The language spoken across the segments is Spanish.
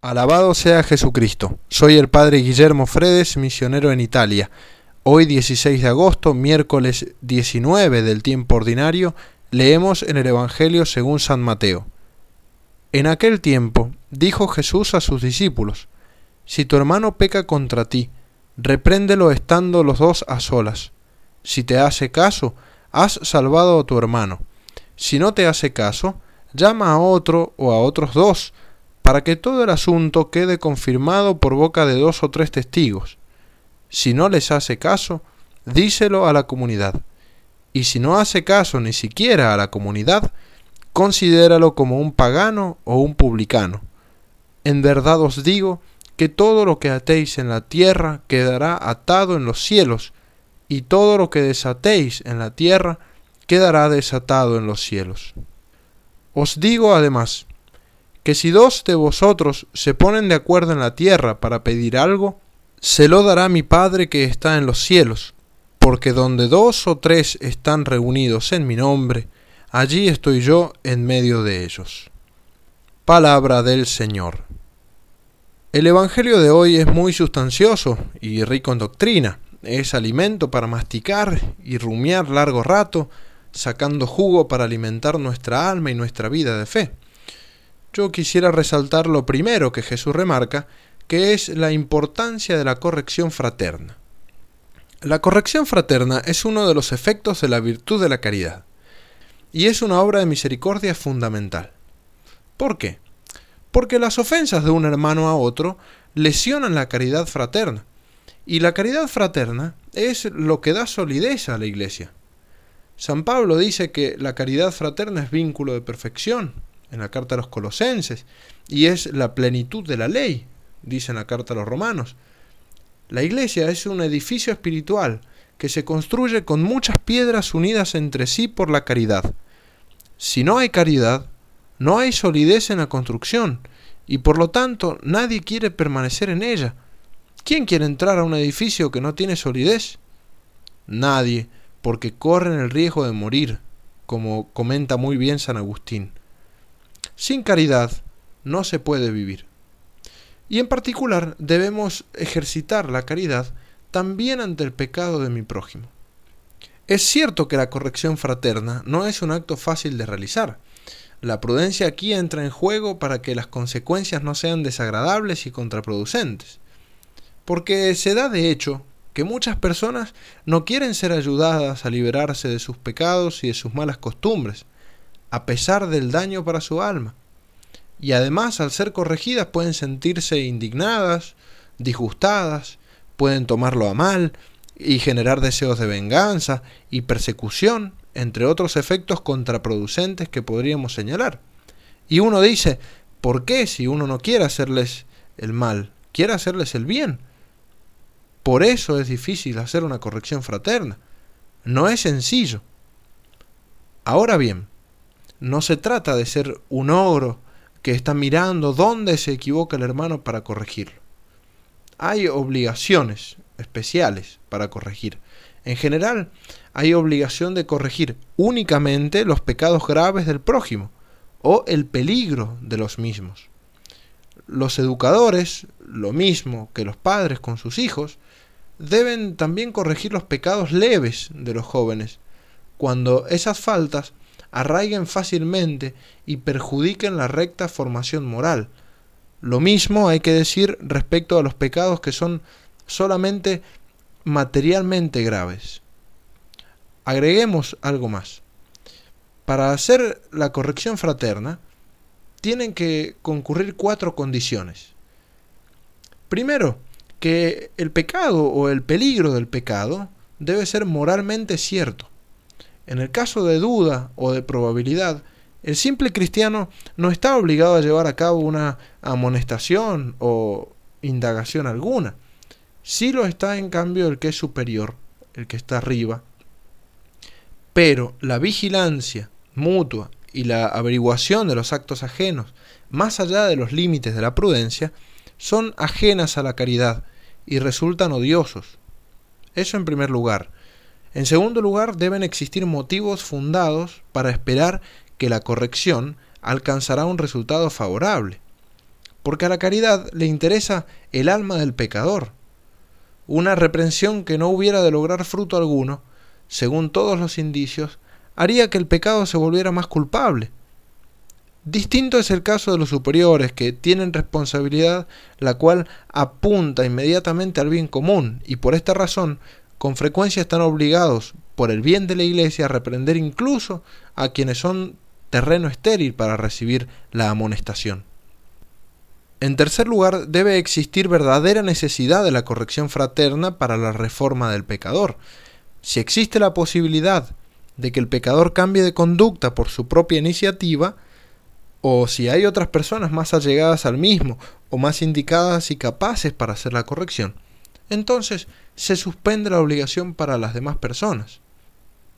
Alabado sea Jesucristo. Soy el Padre Guillermo Fredes, misionero en Italia. Hoy 16 de agosto, miércoles 19 del tiempo ordinario, leemos en el Evangelio según San Mateo. En aquel tiempo dijo Jesús a sus discípulos, Si tu hermano peca contra ti, repréndelo estando los dos a solas. Si te hace caso, has salvado a tu hermano. Si no te hace caso, llama a otro o a otros dos, para que todo el asunto quede confirmado por boca de dos o tres testigos. Si no les hace caso, díselo a la comunidad. Y si no hace caso ni siquiera a la comunidad, considéralo como un pagano o un publicano. En verdad os digo que todo lo que atéis en la tierra quedará atado en los cielos, y todo lo que desatéis en la tierra quedará desatado en los cielos. Os digo además, que si dos de vosotros se ponen de acuerdo en la tierra para pedir algo, se lo dará mi Padre que está en los cielos, porque donde dos o tres están reunidos en mi nombre, allí estoy yo en medio de ellos. Palabra del Señor. El Evangelio de hoy es muy sustancioso y rico en doctrina. Es alimento para masticar y rumiar largo rato, sacando jugo para alimentar nuestra alma y nuestra vida de fe yo quisiera resaltar lo primero que Jesús remarca, que es la importancia de la corrección fraterna. La corrección fraterna es uno de los efectos de la virtud de la caridad, y es una obra de misericordia fundamental. ¿Por qué? Porque las ofensas de un hermano a otro lesionan la caridad fraterna, y la caridad fraterna es lo que da solidez a la Iglesia. San Pablo dice que la caridad fraterna es vínculo de perfección, en la carta a los colosenses, y es la plenitud de la ley, dice en la carta a los romanos. La iglesia es un edificio espiritual que se construye con muchas piedras unidas entre sí por la caridad. Si no hay caridad, no hay solidez en la construcción, y por lo tanto nadie quiere permanecer en ella. ¿Quién quiere entrar a un edificio que no tiene solidez? Nadie, porque corren el riesgo de morir, como comenta muy bien San Agustín. Sin caridad no se puede vivir. Y en particular debemos ejercitar la caridad también ante el pecado de mi prójimo. Es cierto que la corrección fraterna no es un acto fácil de realizar. La prudencia aquí entra en juego para que las consecuencias no sean desagradables y contraproducentes. Porque se da de hecho que muchas personas no quieren ser ayudadas a liberarse de sus pecados y de sus malas costumbres, a pesar del daño para su alma. Y además, al ser corregidas, pueden sentirse indignadas, disgustadas, pueden tomarlo a mal y generar deseos de venganza y persecución, entre otros efectos contraproducentes que podríamos señalar. Y uno dice, ¿por qué si uno no quiere hacerles el mal, quiere hacerles el bien? Por eso es difícil hacer una corrección fraterna. No es sencillo. Ahora bien, no se trata de ser un ogro que está mirando dónde se equivoca el hermano para corregirlo. Hay obligaciones especiales para corregir. En general, hay obligación de corregir únicamente los pecados graves del prójimo o el peligro de los mismos. Los educadores, lo mismo que los padres con sus hijos, deben también corregir los pecados leves de los jóvenes, cuando esas faltas arraiguen fácilmente y perjudiquen la recta formación moral. Lo mismo hay que decir respecto a los pecados que son solamente materialmente graves. Agreguemos algo más. Para hacer la corrección fraterna, tienen que concurrir cuatro condiciones. Primero, que el pecado o el peligro del pecado debe ser moralmente cierto. En el caso de duda o de probabilidad, el simple cristiano no está obligado a llevar a cabo una amonestación o indagación alguna. Sí lo está en cambio el que es superior, el que está arriba. Pero la vigilancia mutua y la averiguación de los actos ajenos, más allá de los límites de la prudencia, son ajenas a la caridad y resultan odiosos. Eso en primer lugar. En segundo lugar, deben existir motivos fundados para esperar que la corrección alcanzará un resultado favorable. porque a la caridad le interesa el alma del pecador. Una reprensión que no hubiera de lograr fruto alguno, según todos los indicios, haría que el pecado se volviera más culpable. Distinto es el caso de los superiores, que tienen responsabilidad la cual apunta inmediatamente al bien común, y por esta razón con frecuencia están obligados, por el bien de la Iglesia, a reprender incluso a quienes son terreno estéril para recibir la amonestación. En tercer lugar, debe existir verdadera necesidad de la corrección fraterna para la reforma del pecador. Si existe la posibilidad de que el pecador cambie de conducta por su propia iniciativa, o si hay otras personas más allegadas al mismo, o más indicadas y capaces para hacer la corrección, entonces se suspende la obligación para las demás personas.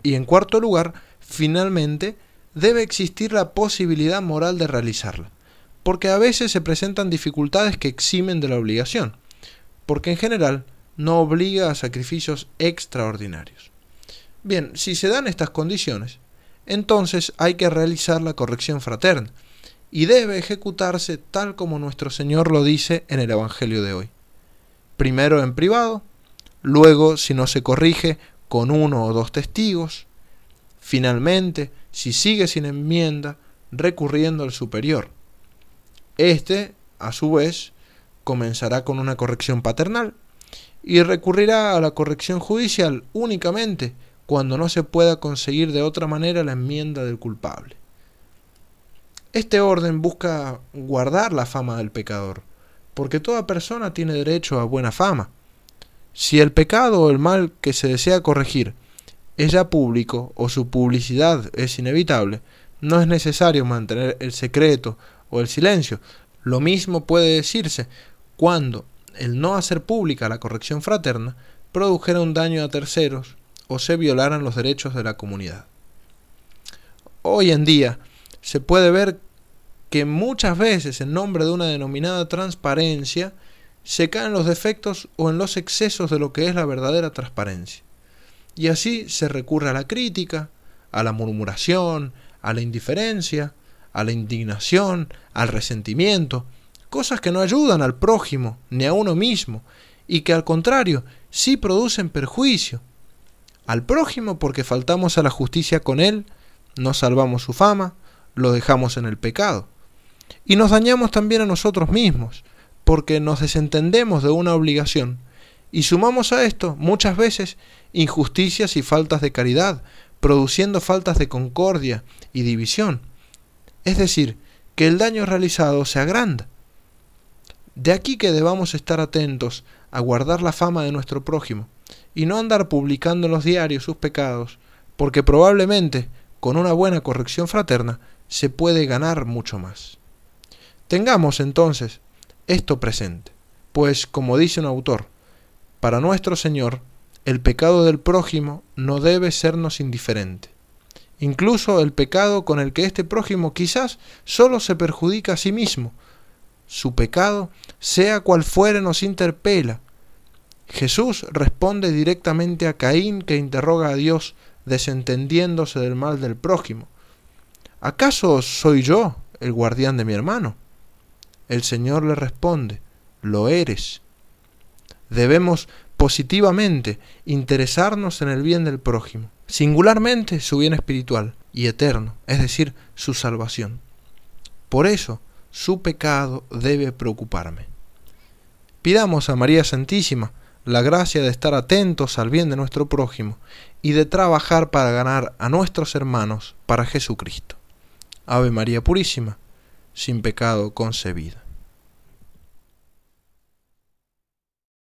Y en cuarto lugar, finalmente, debe existir la posibilidad moral de realizarla, porque a veces se presentan dificultades que eximen de la obligación, porque en general no obliga a sacrificios extraordinarios. Bien, si se dan estas condiciones, entonces hay que realizar la corrección fraterna, y debe ejecutarse tal como nuestro Señor lo dice en el Evangelio de hoy primero en privado, luego, si no se corrige, con uno o dos testigos, finalmente, si sigue sin enmienda, recurriendo al superior. Este, a su vez, comenzará con una corrección paternal y recurrirá a la corrección judicial únicamente cuando no se pueda conseguir de otra manera la enmienda del culpable. Este orden busca guardar la fama del pecador, porque toda persona tiene derecho a buena fama. Si el pecado o el mal que se desea corregir es ya público o su publicidad es inevitable, no es necesario mantener el secreto o el silencio. Lo mismo puede decirse cuando el no hacer pública la corrección fraterna produjera un daño a terceros o se violaran los derechos de la comunidad. Hoy en día se puede ver que muchas veces en nombre de una denominada transparencia se caen los defectos o en los excesos de lo que es la verdadera transparencia. Y así se recurre a la crítica, a la murmuración, a la indiferencia, a la indignación, al resentimiento, cosas que no ayudan al prójimo ni a uno mismo y que al contrario sí producen perjuicio. Al prójimo porque faltamos a la justicia con él, no salvamos su fama, lo dejamos en el pecado. Y nos dañamos también a nosotros mismos, porque nos desentendemos de una obligación y sumamos a esto muchas veces injusticias y faltas de caridad, produciendo faltas de concordia y división. Es decir, que el daño realizado se agranda. De aquí que debamos estar atentos a guardar la fama de nuestro prójimo y no andar publicando en los diarios sus pecados, porque probablemente con una buena corrección fraterna se puede ganar mucho más. Tengamos entonces esto presente, pues como dice un autor, para nuestro Señor el pecado del prójimo no debe sernos indiferente. Incluso el pecado con el que este prójimo quizás solo se perjudica a sí mismo. Su pecado, sea cual fuere, nos interpela. Jesús responde directamente a Caín que interroga a Dios desentendiéndose del mal del prójimo. ¿Acaso soy yo el guardián de mi hermano? El Señor le responde, lo eres. Debemos positivamente interesarnos en el bien del prójimo, singularmente su bien espiritual y eterno, es decir, su salvación. Por eso, su pecado debe preocuparme. Pidamos a María Santísima la gracia de estar atentos al bien de nuestro prójimo y de trabajar para ganar a nuestros hermanos para Jesucristo. Ave María Purísima sin pecado concebida.